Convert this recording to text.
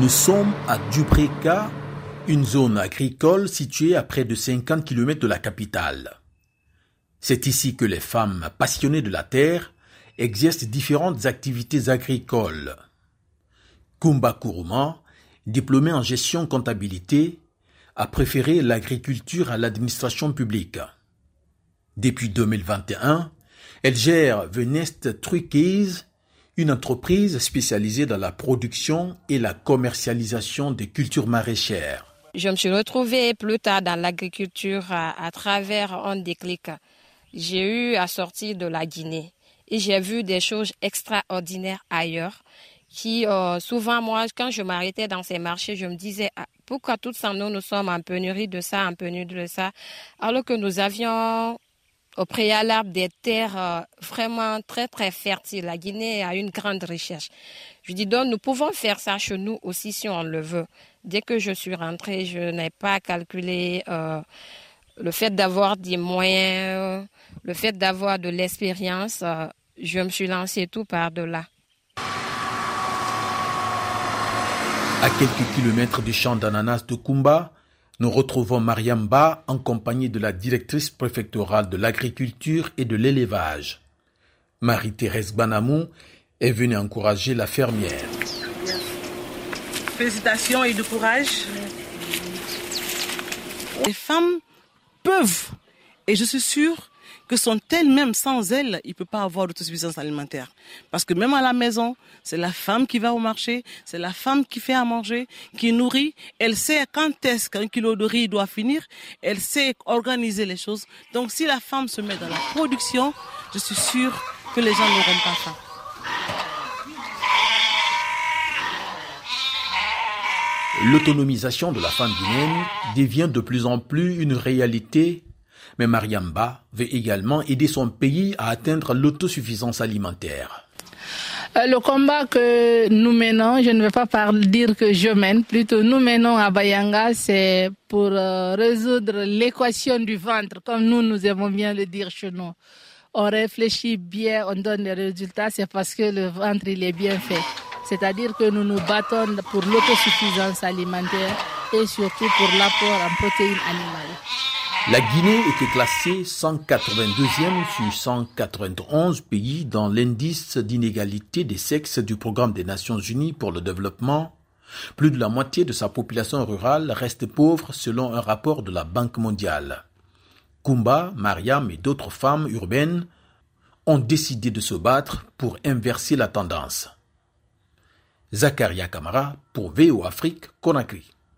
Nous sommes à Dubreka, une zone agricole située à près de 50 km de la capitale. C'est ici que les femmes passionnées de la terre exercent différentes activités agricoles. Kumba Kuruma, diplômée en gestion comptabilité, a préféré l'agriculture à l'administration publique. Depuis 2021, elle gère Venest Truckies, une entreprise spécialisée dans la production et la commercialisation des cultures maraîchères. Je me suis retrouvée plus tard dans l'agriculture à, travers un déclic. J'ai eu à sortir de la Guinée et j'ai vu des choses extraordinaires ailleurs qui, euh, souvent, moi, quand je m'arrêtais dans ces marchés, je me disais, ah, pourquoi toutes ça, nous, nous sommes en pénurie de ça, en pénurie de ça, alors que nous avions au préalable des terres euh, vraiment très très fertiles. La Guinée a une grande richesse. Je dis donc nous pouvons faire ça chez nous aussi si on le veut. Dès que je suis rentrée, je n'ai pas calculé euh, le fait d'avoir des moyens, le fait d'avoir de l'expérience. Euh, je me suis lancée tout par delà. À quelques kilomètres du champ d'ananas de Kumba, nous retrouvons Mariam Ba en compagnie de la directrice préfectorale de l'agriculture et de l'élevage. Marie-Thérèse Banamou est venue encourager la fermière. Félicitations et de courage. Les femmes peuvent, et je suis sûre que sont elles-mêmes sans elles, il ne peut pas avoir d'autosuffisance alimentaire. Parce que même à la maison, c'est la femme qui va au marché, c'est la femme qui fait à manger, qui nourrit. Elle sait quand est-ce qu'un kilo de riz doit finir. Elle sait organiser les choses. Donc si la femme se met dans la production, je suis sûre que les gens n'auront pas faim. L'autonomisation de la femme guinéenne devient de plus en plus une réalité mais Mariamba veut également aider son pays à atteindre l'autosuffisance alimentaire. Euh, le combat que nous menons, je ne vais pas dire que je mène, plutôt nous menons à Bayanga, c'est pour euh, résoudre l'équation du ventre, comme nous, nous aimons bien le dire chez nous. On réfléchit bien, on donne des résultats, c'est parce que le ventre, il est bien fait. C'est-à-dire que nous nous battons pour l'autosuffisance alimentaire et surtout pour l'apport en protéines animales. La Guinée était classée 182e sur 191 pays dans l'indice d'inégalité des sexes du programme des Nations Unies pour le développement. Plus de la moitié de sa population rurale reste pauvre selon un rapport de la Banque mondiale. Kumba, Mariam et d'autres femmes urbaines ont décidé de se battre pour inverser la tendance. Zakaria Kamara pour VO Afrique Conakry.